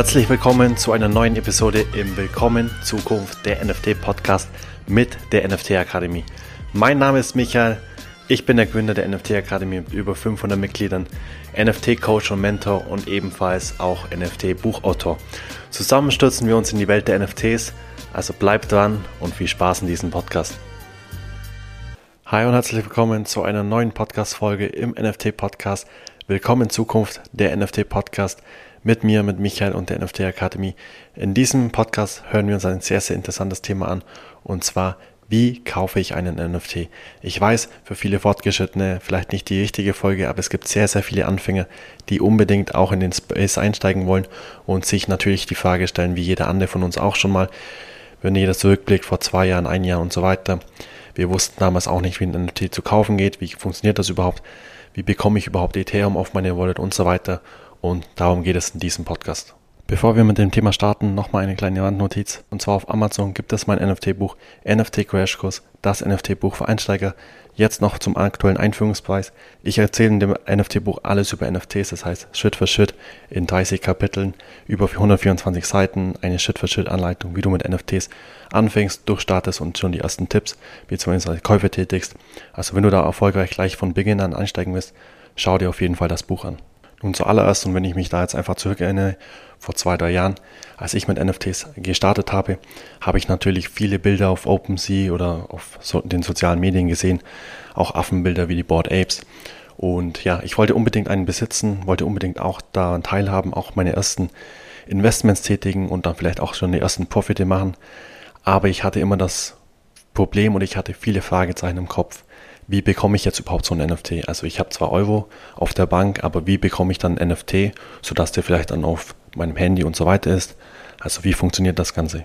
Herzlich willkommen zu einer neuen Episode im Willkommen Zukunft der NFT Podcast mit der NFT Akademie. Mein Name ist Michael, ich bin der Gründer der NFT Akademie mit über 500 Mitgliedern, NFT Coach und Mentor und ebenfalls auch NFT Buchautor. Zusammen stürzen wir uns in die Welt der NFTs, also bleibt dran und viel Spaß in diesem Podcast. Hi und herzlich willkommen zu einer neuen Podcast-Folge im NFT-Podcast. Willkommen in Zukunft, der NFT-Podcast mit mir, mit Michael und der NFT Akademie. In diesem Podcast hören wir uns ein sehr, sehr interessantes Thema an und zwar, wie kaufe ich einen NFT? Ich weiß, für viele Fortgeschrittene vielleicht nicht die richtige Folge, aber es gibt sehr, sehr viele Anfänger, die unbedingt auch in den Space einsteigen wollen und sich natürlich die Frage stellen, wie jeder andere von uns auch schon mal, wenn jeder zurückblickt vor zwei Jahren, ein Jahr und so weiter. Wir wussten damals auch nicht, wie ein NFT zu kaufen geht, wie funktioniert das überhaupt, wie bekomme ich überhaupt Ethereum auf meine Wallet und so weiter. Und darum geht es in diesem Podcast. Bevor wir mit dem Thema starten, nochmal eine kleine Randnotiz. Und zwar auf Amazon gibt es mein NFT-Buch NFT Crash Kurs, das NFT-Buch für Einsteiger. Jetzt noch zum aktuellen Einführungspreis. Ich erzähle in dem NFT-Buch alles über NFTs, das heißt Schritt für Schritt in 30 Kapiteln, über 124 Seiten, eine Schritt-für-Schritt-Anleitung, wie du mit NFTs anfängst, durchstartest und schon die ersten Tipps, wie zumindest Käufe tätigst. Also wenn du da erfolgreich gleich von Beginn an einsteigen willst, schau dir auf jeden Fall das Buch an. Nun zuallererst, und wenn ich mich da jetzt einfach zurückerinnere, vor zwei, drei Jahren, als ich mit NFTs gestartet habe, habe ich natürlich viele Bilder auf OpenSea oder auf so den sozialen Medien gesehen, auch Affenbilder wie die Board Apes. Und ja, ich wollte unbedingt einen besitzen, wollte unbedingt auch daran teilhaben, auch meine ersten Investments tätigen und dann vielleicht auch schon die ersten Profite machen. Aber ich hatte immer das Problem und ich hatte viele Fragezeichen im Kopf wie bekomme ich jetzt überhaupt so ein NFT? Also ich habe zwar Euro auf der Bank, aber wie bekomme ich dann ein NFT, sodass der vielleicht dann auf meinem Handy und so weiter ist? Also wie funktioniert das Ganze?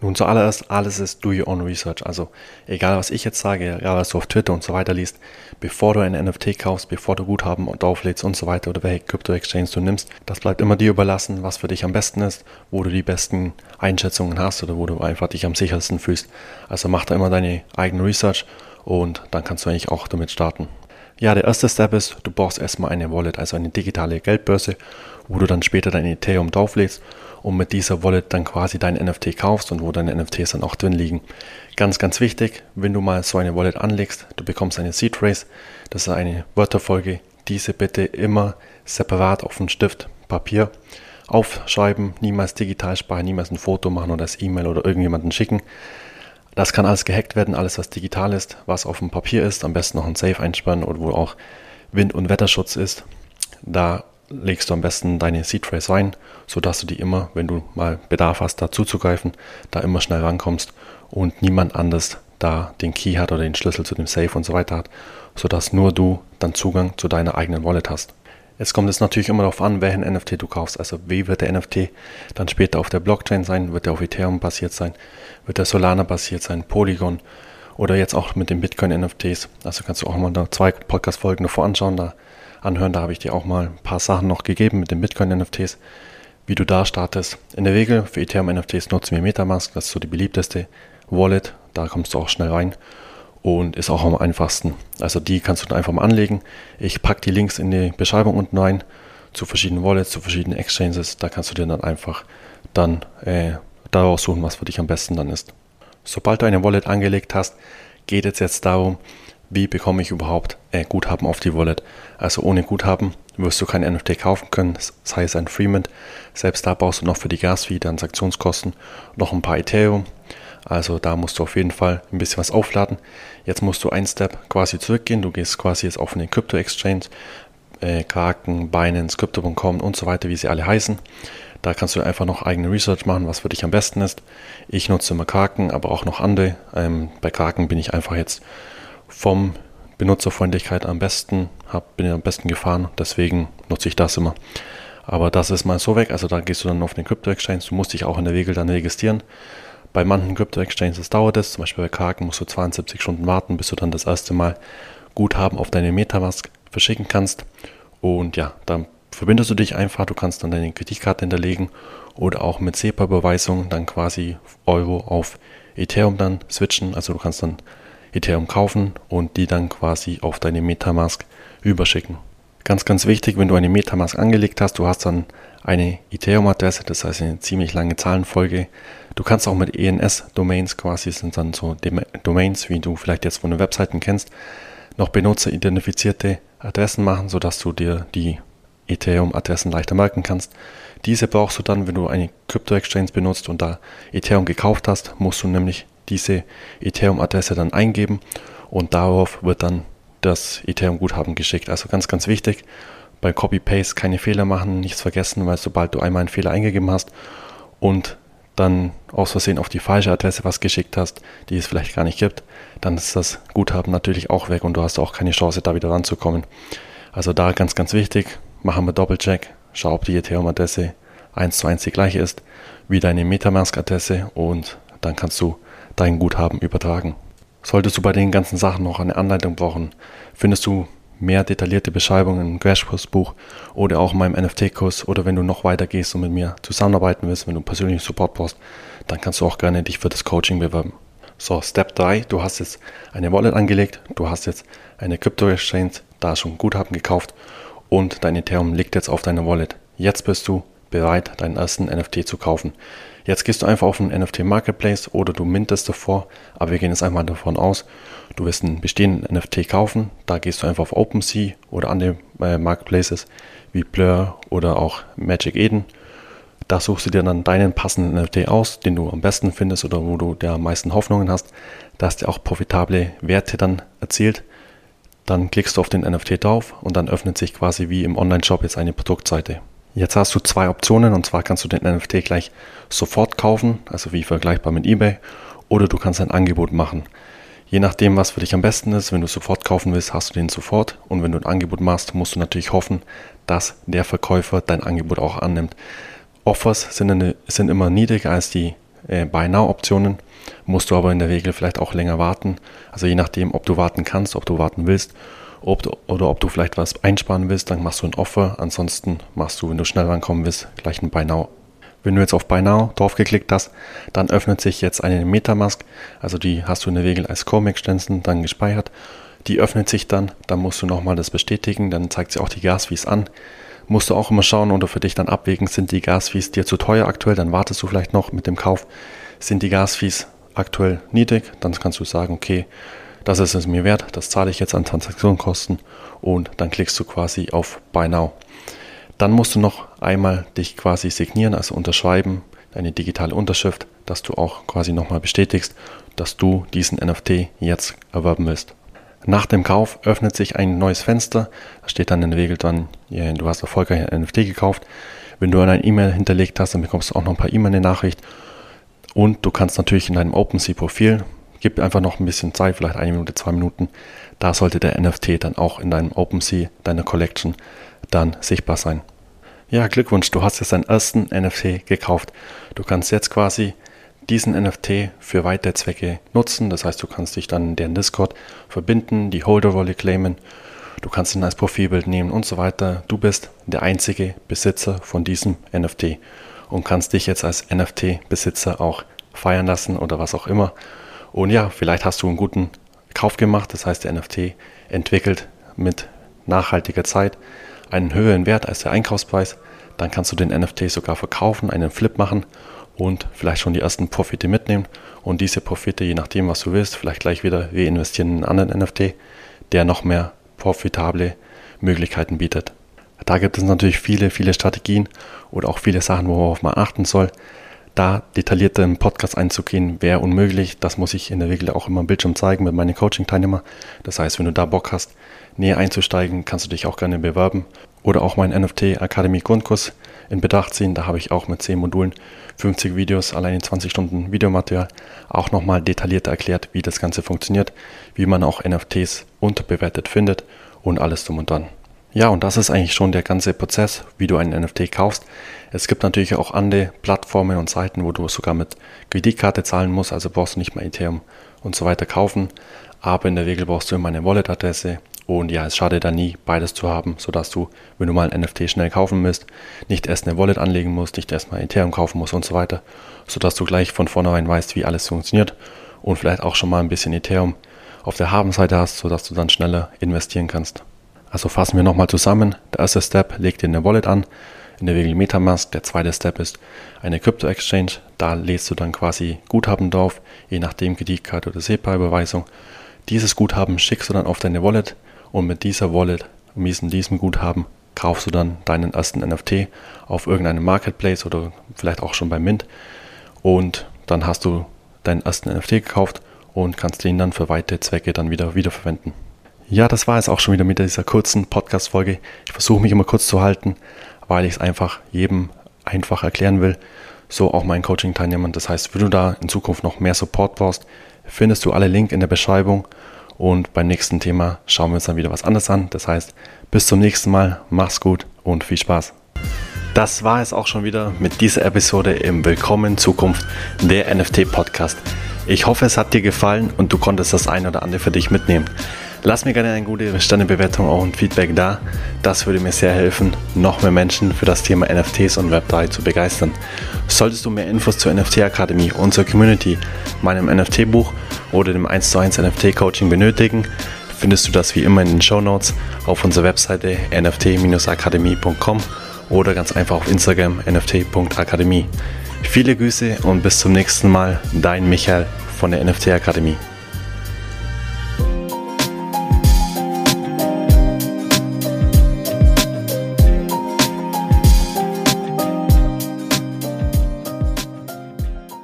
Nun zuallererst, alles ist do your own research. Also egal was ich jetzt sage, egal was du auf Twitter und so weiter liest, bevor du ein NFT kaufst, bevor du Guthaben und auflädst und so weiter oder welche Crypto-Exchange du nimmst, das bleibt immer dir überlassen, was für dich am besten ist, wo du die besten Einschätzungen hast oder wo du einfach dich am sichersten fühlst. Also mach da immer deine eigene Research und dann kannst du eigentlich auch damit starten. Ja, der erste Step ist, du brauchst erstmal eine Wallet, also eine digitale Geldbörse, wo du dann später dein Ethereum drauflegst und mit dieser Wallet dann quasi dein NFT kaufst und wo deine NFTs dann auch drin liegen. Ganz, ganz wichtig, wenn du mal so eine Wallet anlegst, du bekommst eine Seed Phrase, das ist eine Wörterfolge, diese bitte immer separat auf einen Stift, Papier aufschreiben, niemals digital speichern, niemals ein Foto machen oder das E-Mail oder irgendjemanden schicken, das kann alles gehackt werden, alles was digital ist, was auf dem Papier ist, am besten noch ein Safe einspannen oder wo auch Wind- und Wetterschutz ist. Da legst du am besten deine Seed Phrase rein, sodass du die immer, wenn du mal Bedarf hast, da zuzugreifen, da immer schnell rankommst und niemand anders da den Key hat oder den Schlüssel zu dem Safe und so weiter hat, sodass nur du dann Zugang zu deiner eigenen Wallet hast. Es kommt jetzt natürlich immer darauf an, welchen NFT du kaufst. Also wie wird der NFT dann später auf der Blockchain sein? Wird der auf Ethereum basiert sein? Wird der Solana basiert sein? Polygon? Oder jetzt auch mit den Bitcoin-NFTs. Also kannst du auch mal zwei Podcast-Folgen davor anschauen, da anhören. Da habe ich dir auch mal ein paar Sachen noch gegeben mit den Bitcoin-NFTs, wie du da startest. In der Regel für Ethereum-NFTs nutzen wir Metamask. Das ist so die beliebteste Wallet. Da kommst du auch schnell rein und ist auch am einfachsten. Also die kannst du dann einfach mal anlegen. Ich packe die Links in die Beschreibung unten rein zu verschiedenen Wallets, zu verschiedenen Exchanges. Da kannst du dir dann einfach dann äh, daraus suchen, was für dich am besten dann ist. Sobald du eine Wallet angelegt hast, geht es jetzt darum, wie bekomme ich überhaupt äh, Guthaben auf die Wallet. Also ohne Guthaben wirst du kein NFT kaufen können, sei es ein Freemint. Selbst da brauchst du noch für die Gasfee, Transaktionskosten, noch ein paar Ethereum. Also da musst du auf jeden Fall ein bisschen was aufladen. Jetzt musst du einen Step quasi zurückgehen. Du gehst quasi jetzt auf eine Crypto Exchange, äh, Kraken, Binance, Crypto.com und so weiter, wie sie alle heißen. Da kannst du einfach noch eigene Research machen, was für dich am besten ist. Ich nutze immer Kraken, aber auch noch andere. Ähm, bei Kraken bin ich einfach jetzt vom Benutzerfreundlichkeit am besten, hab, bin am besten gefahren, deswegen nutze ich das immer. Aber das ist mal so weg, also da gehst du dann auf den Crypto Exchange, du musst dich auch in der Regel dann registrieren. Bei manchen Crypto-Exchanges dauert es, zum Beispiel bei Kraken musst du 72 Stunden warten, bis du dann das erste Mal Guthaben auf deine Metamask verschicken kannst. Und ja, dann verbindest du dich einfach, du kannst dann deine Kreditkarte hinterlegen oder auch mit SEPA-Überweisung dann quasi Euro auf Ethereum dann switchen. Also du kannst dann Ethereum kaufen und die dann quasi auf deine Metamask überschicken. Ganz, ganz wichtig, wenn du eine Metamask angelegt hast, du hast dann eine Ethereum-Adresse, das heißt eine ziemlich lange Zahlenfolge. Du kannst auch mit ENS-Domains quasi, sind dann so Domains, wie du vielleicht jetzt von den Webseiten kennst, noch benutzeridentifizierte Adressen machen, sodass du dir die Ethereum-Adressen leichter merken kannst. Diese brauchst du dann, wenn du eine Crypto-Exchange benutzt und da Ethereum gekauft hast, musst du nämlich diese Ethereum-Adresse dann eingeben und darauf wird dann das Ethereum-Guthaben geschickt. Also ganz, ganz wichtig, bei Copy-Paste keine Fehler machen, nichts vergessen, weil sobald du einmal einen Fehler eingegeben hast und dann aus Versehen auf die falsche Adresse was geschickt hast, die es vielleicht gar nicht gibt, dann ist das Guthaben natürlich auch weg und du hast auch keine Chance, da wieder ranzukommen. Also da ganz, ganz wichtig, machen wir Doppelcheck, schau, ob die Ethereum-Adresse 1 zu 1 die gleiche ist wie deine Metamask-Adresse und dann kannst du dein Guthaben übertragen. Solltest du bei den ganzen Sachen noch eine Anleitung brauchen, findest du mehr detaillierte Beschreibungen im Crashkurs-Buch oder auch in meinem NFT-Kurs oder wenn du noch weiter gehst und mit mir zusammenarbeiten willst, wenn du persönlichen Support brauchst, dann kannst du auch gerne dich für das Coaching bewerben. So, Step 3, du hast jetzt eine Wallet angelegt, du hast jetzt eine Crypto-Exchange, da schon Guthaben gekauft und dein Ethereum liegt jetzt auf deiner Wallet. Jetzt bist du bereit, deinen ersten NFT zu kaufen. Jetzt gehst du einfach auf einen NFT Marketplace oder du mintest davor, aber wir gehen jetzt einmal davon aus, du wirst einen bestehenden NFT kaufen. Da gehst du einfach auf OpenSea oder andere äh, Marketplaces wie Blur oder auch Magic Eden. Da suchst du dir dann deinen passenden NFT aus, den du am besten findest oder wo du der meisten Hoffnungen hast, dass der auch profitable Werte dann erzielt. Dann klickst du auf den NFT drauf und dann öffnet sich quasi wie im Online-Shop jetzt eine Produktseite. Jetzt hast du zwei Optionen und zwar kannst du den NFT gleich sofort kaufen, also wie vergleichbar mit eBay, oder du kannst ein Angebot machen. Je nachdem, was für dich am besten ist, wenn du sofort kaufen willst, hast du den sofort und wenn du ein Angebot machst, musst du natürlich hoffen, dass der Verkäufer dein Angebot auch annimmt. Offers sind, eine, sind immer niedriger als die äh, Buy Now Optionen, musst du aber in der Regel vielleicht auch länger warten. Also je nachdem, ob du warten kannst, ob du warten willst ob oder ob du vielleicht was einsparen willst, dann machst du ein Offer. Ansonsten machst du, wenn du schnell rankommen willst, gleich ein Buy Now. Wenn du jetzt auf Buy Now draufgeklickt hast, dann öffnet sich jetzt eine Metamask. Also die hast du in der Regel als Chrome-Extension dann gespeichert. Die öffnet sich dann, dann musst du nochmal das bestätigen, dann zeigt sie auch die Gasfees an. Musst du auch immer schauen oder für dich dann abwägen, sind die Gasfees dir zu teuer aktuell, dann wartest du vielleicht noch mit dem Kauf. Sind die Gasfees aktuell niedrig, dann kannst du sagen, okay, das ist es mir wert, das zahle ich jetzt an Transaktionskosten und dann klickst du quasi auf Buy Now. Dann musst du noch einmal dich quasi signieren, also unterschreiben, eine digitale Unterschrift, dass du auch quasi nochmal bestätigst, dass du diesen NFT jetzt erwerben willst. Nach dem Kauf öffnet sich ein neues Fenster. Da steht dann in der Regel dann, du hast erfolgreich ein NFT gekauft. Wenn du eine E-Mail hinterlegt hast, dann bekommst du auch noch ein paar E-Mail-Nachricht. Und du kannst natürlich in deinem OpenSea-Profil Gib einfach noch ein bisschen Zeit, vielleicht eine Minute, zwei Minuten. Da sollte der NFT dann auch in deinem OpenSea, deiner Collection, dann sichtbar sein. Ja, Glückwunsch, du hast jetzt deinen ersten NFT gekauft. Du kannst jetzt quasi diesen NFT für weitere Zwecke nutzen. Das heißt, du kannst dich dann in deren Discord verbinden, die Holder-Rolle claimen. Du kannst ihn als Profilbild nehmen und so weiter. Du bist der einzige Besitzer von diesem NFT und kannst dich jetzt als NFT-Besitzer auch feiern lassen oder was auch immer. Und ja, vielleicht hast du einen guten Kauf gemacht. Das heißt, der NFT entwickelt mit nachhaltiger Zeit einen höheren Wert als der Einkaufspreis. Dann kannst du den NFT sogar verkaufen, einen Flip machen und vielleicht schon die ersten Profite mitnehmen. Und diese Profite, je nachdem, was du willst, vielleicht gleich wieder reinvestieren in einen anderen NFT, der noch mehr profitable Möglichkeiten bietet. Da gibt es natürlich viele, viele Strategien oder auch viele Sachen, worauf man achten soll da detaillierter im Podcast einzugehen, wäre unmöglich. Das muss ich in der Regel auch immer im Bildschirm zeigen mit meinen Coaching-Teilnehmern. Das heißt, wenn du da Bock hast, näher einzusteigen, kannst du dich auch gerne bewerben. Oder auch meinen NFT Akademie Grundkurs in Betracht ziehen. Da habe ich auch mit 10 Modulen 50 Videos, allein in 20 Stunden Videomaterial, auch nochmal detaillierter erklärt, wie das Ganze funktioniert, wie man auch NFTs unterbewertet findet und alles drum und dran. Ja, und das ist eigentlich schon der ganze Prozess, wie du einen NFT kaufst. Es gibt natürlich auch andere Plattformen und Seiten, wo du sogar mit Kreditkarte zahlen musst, also brauchst du nicht mehr Ethereum und so weiter kaufen. Aber in der Regel brauchst du immer eine Wallet-Adresse und ja, es schadet da nie, beides zu haben, sodass du, wenn du mal ein NFT schnell kaufen willst, nicht erst eine Wallet anlegen musst, nicht erstmal Ethereum kaufen musst und so weiter, sodass du gleich von vornherein weißt, wie alles funktioniert und vielleicht auch schon mal ein bisschen Ethereum auf der Habenseite hast, sodass du dann schneller investieren kannst. Also fassen wir nochmal zusammen. Der erste Step, leg dir eine Wallet an, in der Regel Metamask. Der zweite Step ist eine Crypto Exchange. Da lädst du dann quasi Guthaben drauf, je nachdem Kreditkarte oder SEPA-Überweisung. Dieses Guthaben schickst du dann auf deine Wallet und mit dieser Wallet, mit diesem Guthaben, kaufst du dann deinen ersten NFT auf irgendeinem Marketplace oder vielleicht auch schon bei Mint und dann hast du deinen ersten NFT gekauft und kannst den dann für weitere Zwecke dann wieder wiederverwenden. Ja, das war es auch schon wieder mit dieser kurzen Podcast-Folge. Ich versuche mich immer kurz zu halten, weil ich es einfach jedem einfach erklären will. So auch meinen Coaching-Teilnehmern. Das heißt, wenn du da in Zukunft noch mehr Support brauchst, findest du alle Link in der Beschreibung. Und beim nächsten Thema schauen wir uns dann wieder was anderes an. Das heißt, bis zum nächsten Mal. Mach's gut und viel Spaß. Das war es auch schon wieder mit dieser Episode im Willkommen Zukunft der NFT Podcast. Ich hoffe, es hat dir gefallen und du konntest das ein oder andere für dich mitnehmen. Lass mir gerne eine gute Sternebewertung auch und Feedback da. Das würde mir sehr helfen, noch mehr Menschen für das Thema NFTs und Web3 zu begeistern. Solltest du mehr Infos zur NFT Akademie, unserer Community, meinem NFT-Buch oder dem 1 zu 1 NFT-Coaching benötigen, findest du das wie immer in den Show Notes auf unserer Webseite nft-akademie.com oder ganz einfach auf Instagram nft.akademie. Viele Grüße und bis zum nächsten Mal, dein Michael von der NFT Akademie.